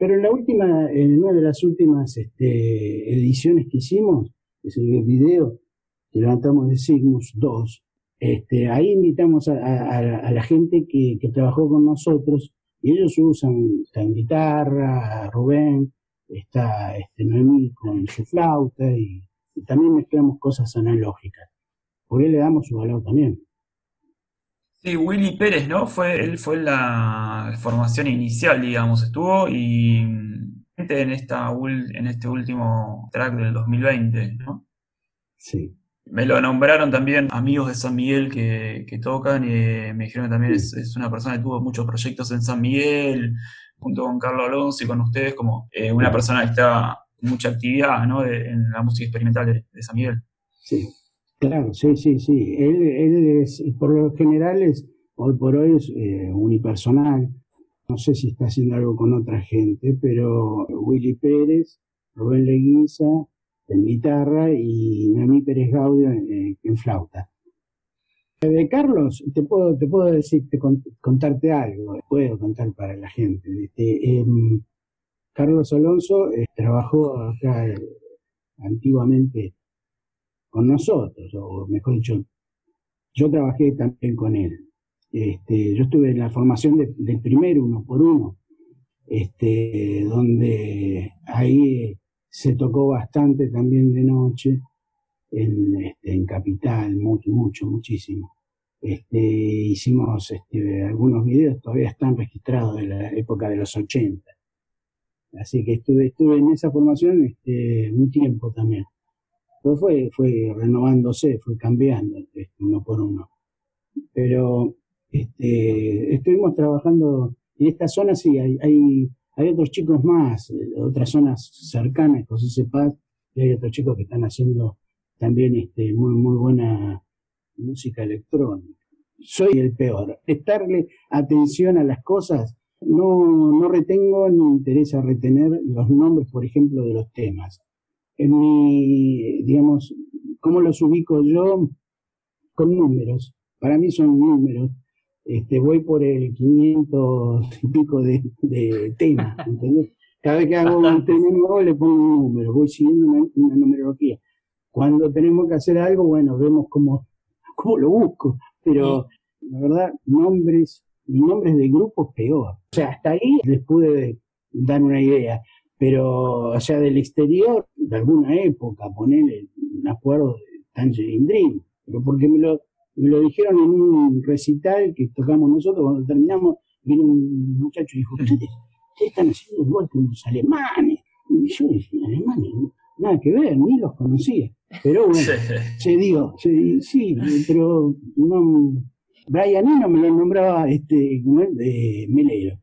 pero en la última, en una de las últimas este, ediciones que hicimos, es el video que levantamos de Sigmus 2, este, ahí invitamos a, la gente que, trabajó con nosotros Y ellos usan, está en guitarra, Rubén, está este, Noemí con su flauta y, también mezclamos cosas analógicas. Por él le damos su valor también. Sí, Willy Pérez, ¿no? Fue, él fue la formación inicial, digamos, estuvo y en, esta, en este último track del 2020, ¿no? Sí. Me lo nombraron también amigos de San Miguel que, tocan y me dijeron que también es, una persona que tuvo muchos proyectos en San Miguel, junto con Carlos Alonso y con ustedes, como eh, una persona que está con mucha actividad ¿no? en la música experimental de, San Miguel. Sí, claro, sí, sí, sí. Él, es, por lo general, es, hoy por hoy es eh, unipersonal. No sé si está haciendo algo con otra gente, pero Willy Pérez, Rubén Leguiza, en guitarra y Noemí Pérez Gaudio en, flauta. De Carlos, te puedo, te puedo decir, contarte algo, puedo contar para la gente. Este, em, Carlos Alonso eh, trabajó acá eh, antiguamente con nosotros, o mejor dicho, yo trabajé también con él. Este, yo estuve en la formación del primer uno por uno, este, donde ahí se tocó bastante también de noche en, este, en Capital, mucho, mucho, muchísimo. Este, hicimos este, algunos videos, todavía están registrados de la época de los 80. Así que estuve, estuve en esa formación este, un tiempo también. Fue, fue renovándose, fue cambiando este, uno por uno. Pero este, estuvimos trabajando en esta zona, sí, hay, hay hay otros chicos más, de otras zonas cercanas, José Paz, y hay otros chicos que están haciendo también este, muy, muy buena música electrónica. Soy el peor. Prestarle atención a las cosas, no, no retengo ni interesa retener los nombres, por ejemplo, de los temas. En mi, digamos, ¿cómo los ubico yo? Con números. Para mí son números este, voy por el 500 y pico de, de temas, *laughs* Cada vez que hago un tema nuevo le pongo un número, voy siguiendo una, numerología. Cuando tenemos que hacer algo, bueno, vemos cómo, cómo lo busco, pero la verdad, nombres, y nombres de grupos peor. O sea, hasta ahí les pude dar una idea, pero, o sea, del exterior, de alguna época, ponerle, me acuerdo de Tangerine Dream, pero porque me lo, me lo dijeron en un recital que tocamos nosotros, cuando terminamos, vino un muchacho y dijo, ustedes, están haciendo igual que los alemanes. Y yo decía, alemanes, nada que ver, ni los conocía. Pero bueno, se dio, sí, pero no, Brian Eno me lo nombraba este, de Melero.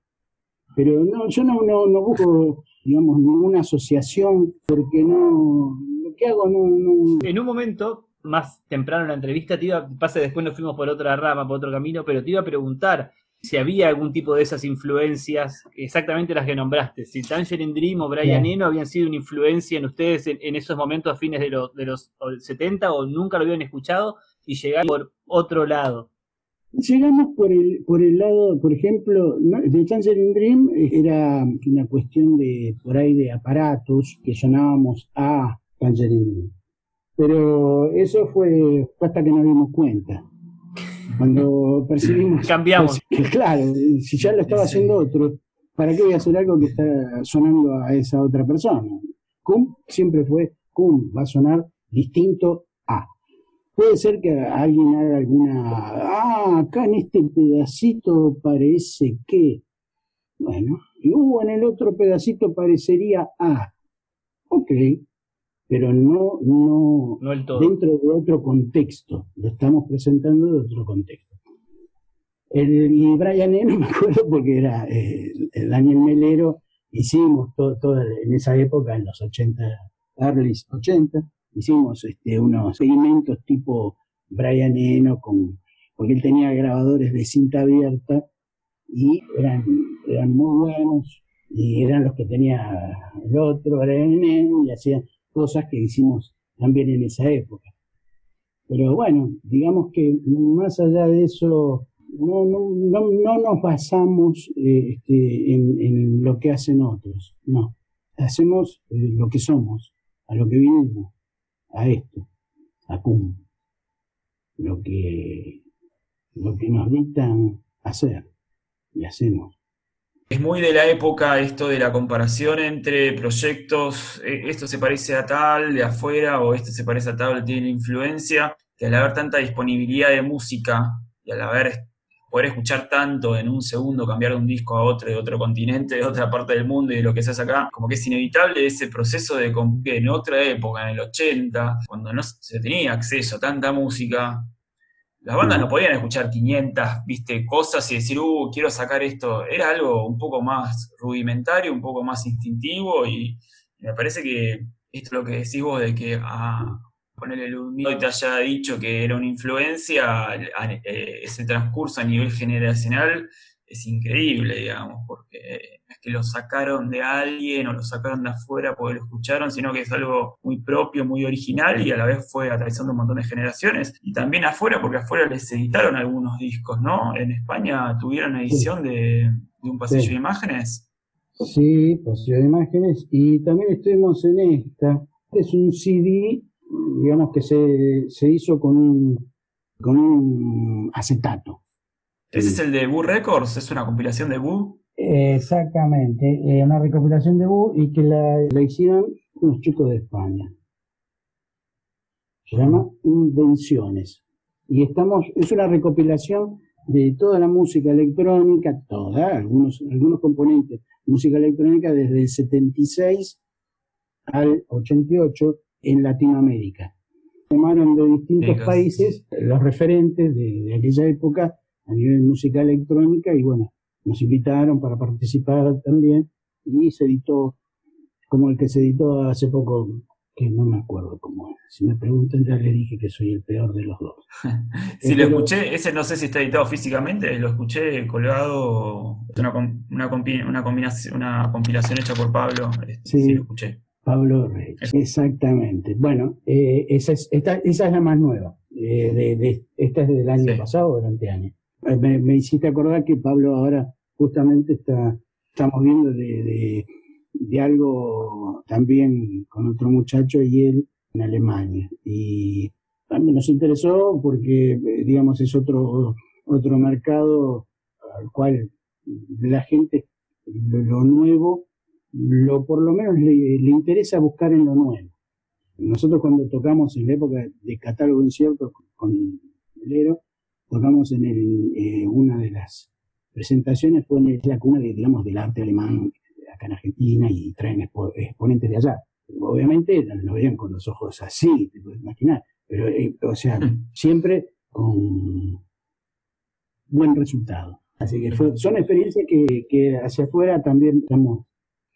Pero no, yo no, no, no busco, digamos, ninguna asociación, porque no, lo que hago no, no... En un momento más temprano en la entrevista, te iba, pasa después nos fuimos por otra rama, por otro camino, pero te iba a preguntar si había algún tipo de esas influencias, exactamente las que nombraste, si Tangerine Dream o Brian Eno habían sido una influencia en ustedes en, esos momentos a fines de, de los 70 o nunca lo habían escuchado y llegaron por otro lado. Llegamos por el, por el lado, por ejemplo, de Tangerine Dream era una cuestión de por ahí de aparatos que sonábamos a Tangerine Dream. Pero eso fue, hasta que nos dimos cuenta. Cuando percibimos. *laughs* Cambiamos. *laughs* claro, si ya lo estaba haciendo otro, ¿para qué voy a hacer algo que está sonando a esa otra persona? Cum siempre fue cum, va a sonar distinto a. Puede ser que alguien haga alguna. Ah, acá en este pedacito parece que. Bueno, y hubo en el otro pedacito parecería a. Ok, pero no, no, dentro de otro contexto, lo estamos presentando de otro contexto. El, y Brian Eno me acuerdo porque era eh, Daniel Melero, hicimos todo, en esa época, en los 80, early 80, hicimos este, unos experimentos tipo Brian Eno, con, porque él tenía grabadores de cinta abierta y eran, eran muy buenos y eran los que tenía el otro, Brian Eno, y hacían cosas que hicimos también en esa época. Pero bueno, digamos que más allá de eso, no, no, nos basamos eh, este, en, lo que hacen otros, no. Hacemos eh, lo que somos, a lo que vinimos, a esto, a cum. Lo que, lo que nos dictan hacer y hacemos. es muy de la época esto de la comparación entre proyectos, e, esto se parece a tal de afuera o este se parece a tal, tiene influencia, que al haber tanta disponibilidad de música y al haber poder escuchar tanto en un segundo, cambiar de un disco a otro, de otro continente, de otra parte del mundo y de lo que se hace acá, como que es inevitable ese proceso de que en otra época, en el 80, cuando no se tenía acceso a tanta música, las bandas no podían escuchar 500, viste, cosas y decir, uh, quiero sacar esto. Era algo un poco más rudimentario, un poco más instintivo y, me parece que esto es lo que decís vos de que a ah, ponerle el te haya dicho que era una influencia, eh, ese transcurso a nivel generacional es increíble, digamos, porque es que lo sacaron de alguien o lo sacaron de afuera porque lo escucharon, sino que es algo muy propio, muy original y a la vez fue atravesando un montón de generaciones. Y también afuera, porque afuera les editaron algunos discos, ¿no? En España tuvieron edición de, un pasillo de imágenes. Sí, pasillo de imágenes. Y también estuvimos en esta. Es un CD, digamos que se, se hizo con un, con un acetato. ¿Ese es el de Boo Records? ¿Es una compilación de Boo? Exactamente, eh, una recopilación de Bu y que la, hicieron unos chicos de España. Se llama Invenciones. Y estamos, es una recopilación de toda la música electrónica, toda, algunos, algunos componentes, música electrónica desde el 76 al 88 en Latinoamérica. Tomaron de distintos países los referentes de, de aquella época a nivel música electrónica y bueno, nos invitaron para participar también y se editó como el que se editó hace poco, que no me acuerdo cómo era. Si me preguntan, ya le dije que soy el peor de los dos. *laughs* si lo escuché, ese no sé si está editado físicamente, lo escuché colgado, una, una, una, combinación, una compilación hecha por Pablo, este, sí, lo escuché. Pablo Reyes, exactamente. Bueno, eh, esa, es, esta, esa es la más nueva. Eh, de, esta es del año pasado, durante años. Eh, me, me, hiciste acordar que Pablo ahora justamente está, estamos viendo de, de, algo también con otro muchacho y él en Alemania. Y también nos interesó porque, eh, digamos, es otro, otro mercado al cual la gente, lo, nuevo, lo por lo menos le, interesa buscar en lo nuevo. Nosotros cuando tocamos en la época de catálogo incierto con Melero, tocamos en el, eh, una de las presentaciones fue en la cuna de, digamos, del arte alemán acá en Argentina y traen exponentes de allá. Obviamente nos veían con los ojos así, te puedes imaginar, pero, eh, o sea, mm. siempre con buen resultado. Así que son experiencias que, hacia afuera también estamos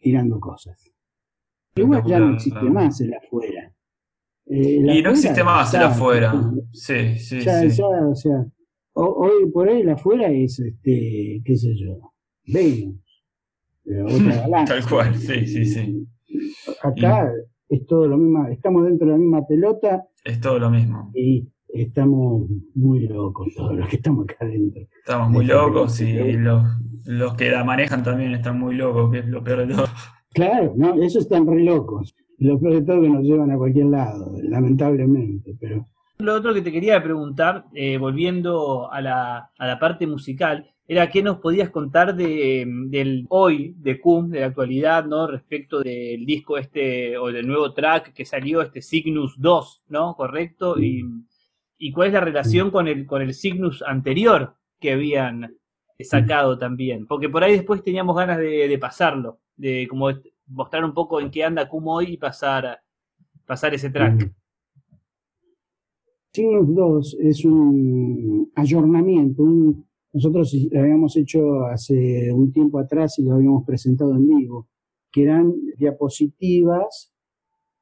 tirando cosas. Igual ya no existe más el afuera. Eh, y no existe más el afuera. Sí, sí, sí. o sea, hoy por ahí la afuera es, este, qué sé yo, Venus, otra *laughs* galaxia. Tal cual, sí, sí, sí. Acá es todo lo mismo, estamos dentro de la misma pelota. Es todo lo mismo. Y estamos muy locos todos los que estamos acá adentro. Estamos muy locos y los, los que la manejan también están muy locos, que es lo peor de todo. Claro, no, esos están re locos. Lo peor de todo que nos llevan a cualquier lado, lamentablemente, pero lo otro que te quería preguntar, eh, volviendo a la, a la, parte musical, era qué nos podías contar de, del hoy, de CUM, de la actualidad, ¿no? Respecto del disco este, o del nuevo track que salió, este Cygnus 2, ¿no? ¿Correcto? Y, y cuál es la relación con el, con el Cygnus anterior que habían sacado también. Porque por ahí después teníamos ganas de, de pasarlo, de como mostrar un poco en qué anda CUM hoy y pasar, pasar ese track. Signos 2 es un ayornamiento. nosotros lo habíamos hecho hace un tiempo atrás y lo habíamos presentado en vivo, que eran diapositivas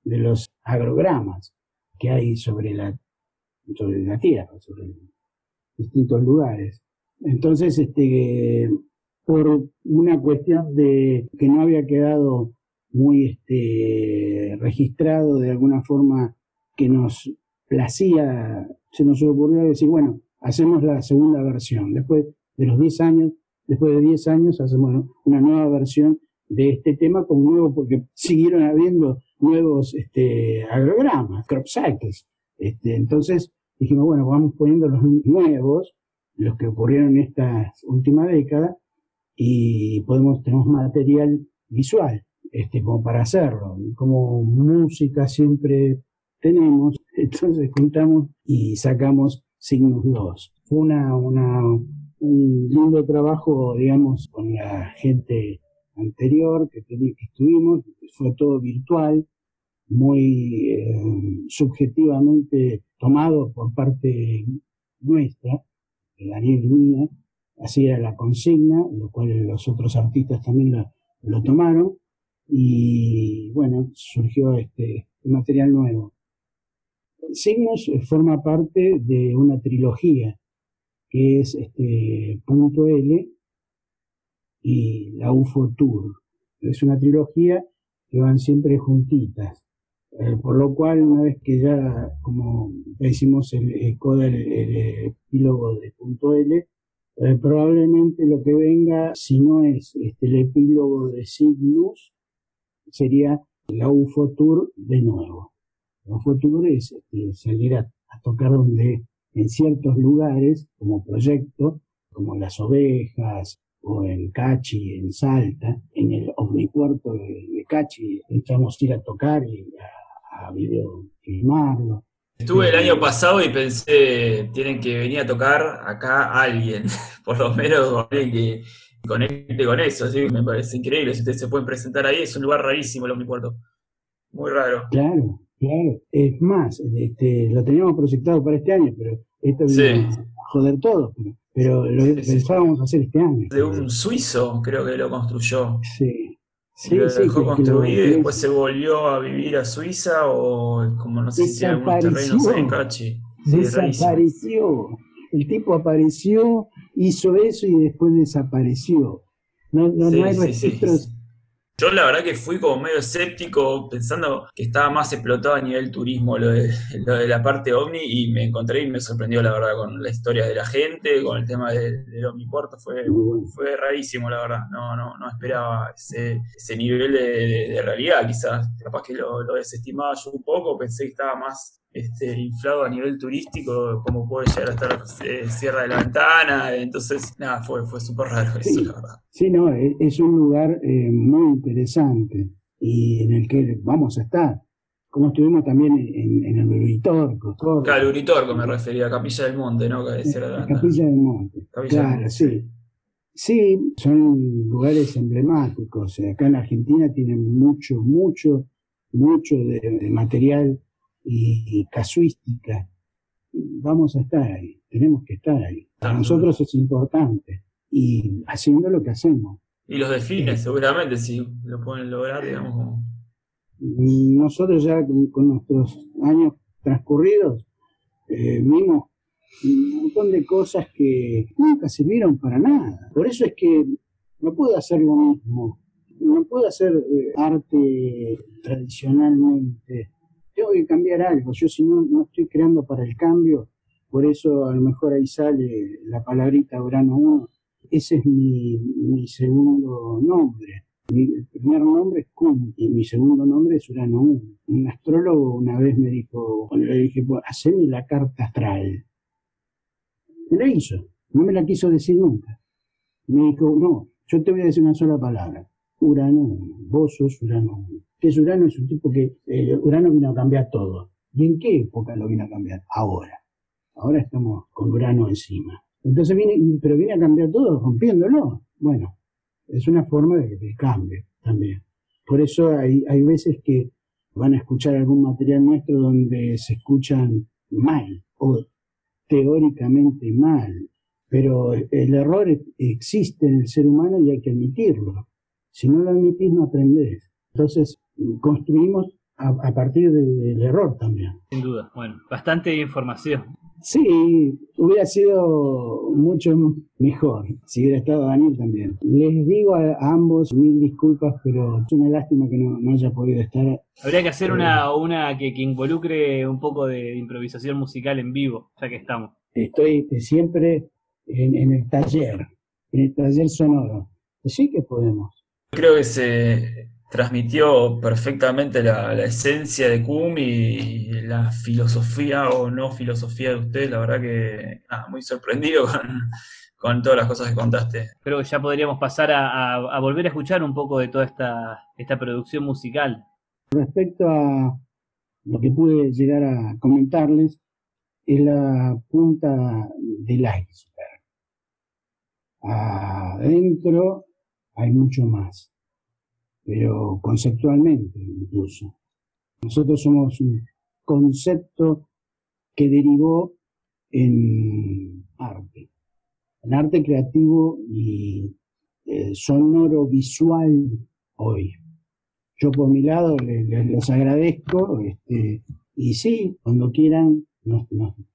de los agrogramas que hay sobre la, sobre la tierra, sobre distintos lugares. Entonces, este, por una cuestión de que no había quedado muy este, registrado de alguna forma que nos placía, se nos ocurrió decir, bueno, hacemos la segunda versión. Después de los 10 años, después de 10 años, hacemos una nueva versión de este tema con nuevo, porque siguieron habiendo nuevos este, agrogramas, crop cycles. Este, entonces dijimos, bueno, vamos poniendo los nuevos, los que ocurrieron en esta última década, y podemos, tenemos material visual, este, como para hacerlo. Como música siempre tenemos, *laughs* entonces juntamos y sacamos Signos 2. Fue una, una, un lindo trabajo, digamos, con la gente anterior que, que estuvimos, fue todo virtual, muy eh, subjetivamente tomado por parte nuestra, Daniel mía, así era la consigna, lo cual los otros artistas también lo, lo tomaron, y bueno, surgió este material nuevo. Signos forma parte de una trilogía que es este punto L y la UFO Tour. Es una trilogía que van siempre juntitas. Eh, por lo cual, una vez que ya, como hicimos el, el, el, epílogo de punto L, eh, probablemente lo que venga, si no es este, el epílogo de Cygnus, sería la UFO Tour de nuevo. La UFO Tour es este, salir a, a tocar donde en ciertos lugares como proyecto, como las ovejas o en Cachi, en Salta, en el omnipuerto de, de Cachi, echamos ir a tocar y a, a. Estuve el año pasado y pensé, tienen que venir a tocar acá alguien, *laughs* por lo menos alguien que conecte con eso, ¿sí? me parece increíble, si ustedes se pueden presentar ahí, es un lugar rarísimo el omnipuerto, muy raro. Claro, claro, es más, este, lo teníamos proyectado para este año, pero esto Sí. a joder todo, pero, pero lo sí, pensábamos hacer este año. De un suizo creo que lo construyó. Sí, sí, lo dejó lo- construido y después se volvió a vivir a Suiza o como no sé si algunos terrenos en Cachi. Sí, desapareció. El tipo apareció, hizo eso y después desapareció. No, no, no hay registros. Yo la verdad que fui como medio escéptico pensando que estaba más explotado a nivel turismo lo de, *laughs* lo de la parte ovni y me encontré y me sorprendió la verdad con la historia de la gente, con el tema de- del omnipuerto, fue, fue rarísimo la verdad, no, no, no esperaba ese, ese nivel de, de- de realidad quizás, capaz que lo, lo desestimaba yo un poco, pensé que estaba más este, inflado a nivel turístico, como puede llegar a estar eh, Sierra de la Ventana, entonces nada, fue, fue súper raro eso Sí. la verdad. Sí, no, es, es un lugar eh, muy interesante y en el que vamos a estar. Como estuvimos también en, en el Uritorco, todo. Caluritorco me refería a Capilla del Monte, ¿no? Que de Sierra de la La Ventana. Capilla del Monte. Capilla del Claro, Monte. sí. Sí, son lugares emblemáticos. Acá en Argentina tienen mucho, mucho, mucho de, de material y, y casuística. Vamos a estar ahí, tenemos que estar ahí. Para nosotros es importante. Y haciendo lo que hacemos. Y los desfiles, seguramente, si lo pueden lograr, digamos. Nosotros ya con, con nuestros años transcurridos eh, vimos un montón de cosas que nunca sirvieron para nada. Por eso es que no puedo hacer lo mismo. No puedo hacer eh, arte tradicionalmente. Tengo que cambiar algo. Yo si no, no estoy creando para el cambio, por eso a lo mejor ahí sale la palabrita Urano 1. Ese es mi, segundo nombre. Mi primer nombre es Kun y mi segundo nombre es Urano 1. Un astrólogo una vez me dijo, le dije, "Bueno, haceme la carta astral. Me la hizo, no me la quiso decir nunca. Me dijo, no, yo te voy a decir una sola palabra. Urano 1, vos sos Urano 1. ¿Qué es Urano? Es un tipo que eh, Urano vino a cambiar todo. ¿Y en qué época lo vino a cambiar? Ahora. Ahora estamos con Urano encima. Entonces viene, pero viene a cambiar todo rompiéndolo. Bueno, es una forma de, de cambio también. Por eso hay, hay veces que van a escuchar algún material nuestro donde se escuchan mal o teóricamente mal, pero el error existe en el ser humano y hay que admitirlo. Si no lo admitís, no aprendés. Entonces, construimos a, a partir de- del error también. Sin duda. Bueno, bastante información. Sí, hubiera sido mucho mejor si hubiera estado Daniel también. Les digo a, a ambos mil disculpas, pero es una lástima que no, no haya podido estar. Habría que hacer una, una que, que involucre un poco de improvisación musical en vivo, ya que estamos. Estoy siempre en, en el taller, en el taller sonoro. Sí que podemos. Creo que se transmitió perfectamente la, la esencia de Kum y la filosofía o no filosofía de ustedes. La verdad que muy sorprendido *laughs* con, con todas las cosas que contaste. Creo que ya podríamos pasar a, volver a escuchar un poco de toda esta, esta producción musical. Respecto a lo que pude llegar a comentarles, es la punta del iceberg. Adentro hay mucho más, pero conceptualmente incluso. Nosotros somos un concepto que derivó en arte en arte creativo y eh, sonoro visual hoy. Yo por mi lado les, agradezco este, y sí, cuando quieran nos,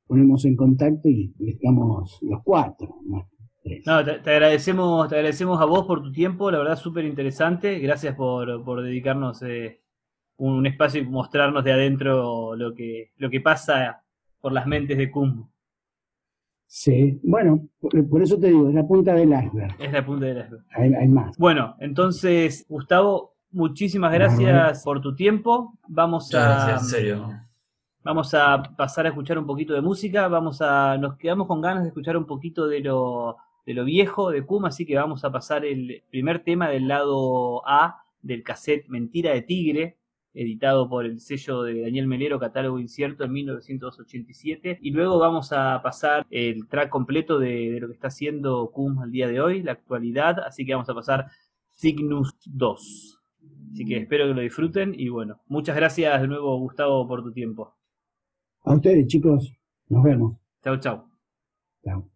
ponemos en contacto y estamos los cuatro. Te, agradecemos, te agradecemos a vos por tu tiempo, la verdad súper interesante. Gracias por, dedicarnos eh, un, espacio y mostrarnos de adentro lo que, lo que pasa por las mentes de Kumbo. Sí, bueno, por, eso te digo, es la punta del iceberg. Es la punta del iceberg. Hay, más. Bueno, entonces, Gustavo, muchísimas gracias por tu tiempo. Vamos a. en serio. Vamos a pasar a escuchar un poquito de música. Vamos a. Nos quedamos con ganas de escuchar un poquito de lo, de lo viejo de Kuma, así que vamos a pasar el primer tema del lado A del cassette Mentira de Tigre, editado por el sello de Daniel Melero, Catálogo Incierto, en 1987. Y luego vamos a pasar el track completo de, lo que está haciendo Kum al día de hoy, la actualidad. Así que vamos a pasar Cygnus 2. Así que espero que lo disfruten y bueno, muchas gracias de nuevo Gustavo por tu tiempo. A ustedes chicos, nos vemos. Chao, chao. Chao.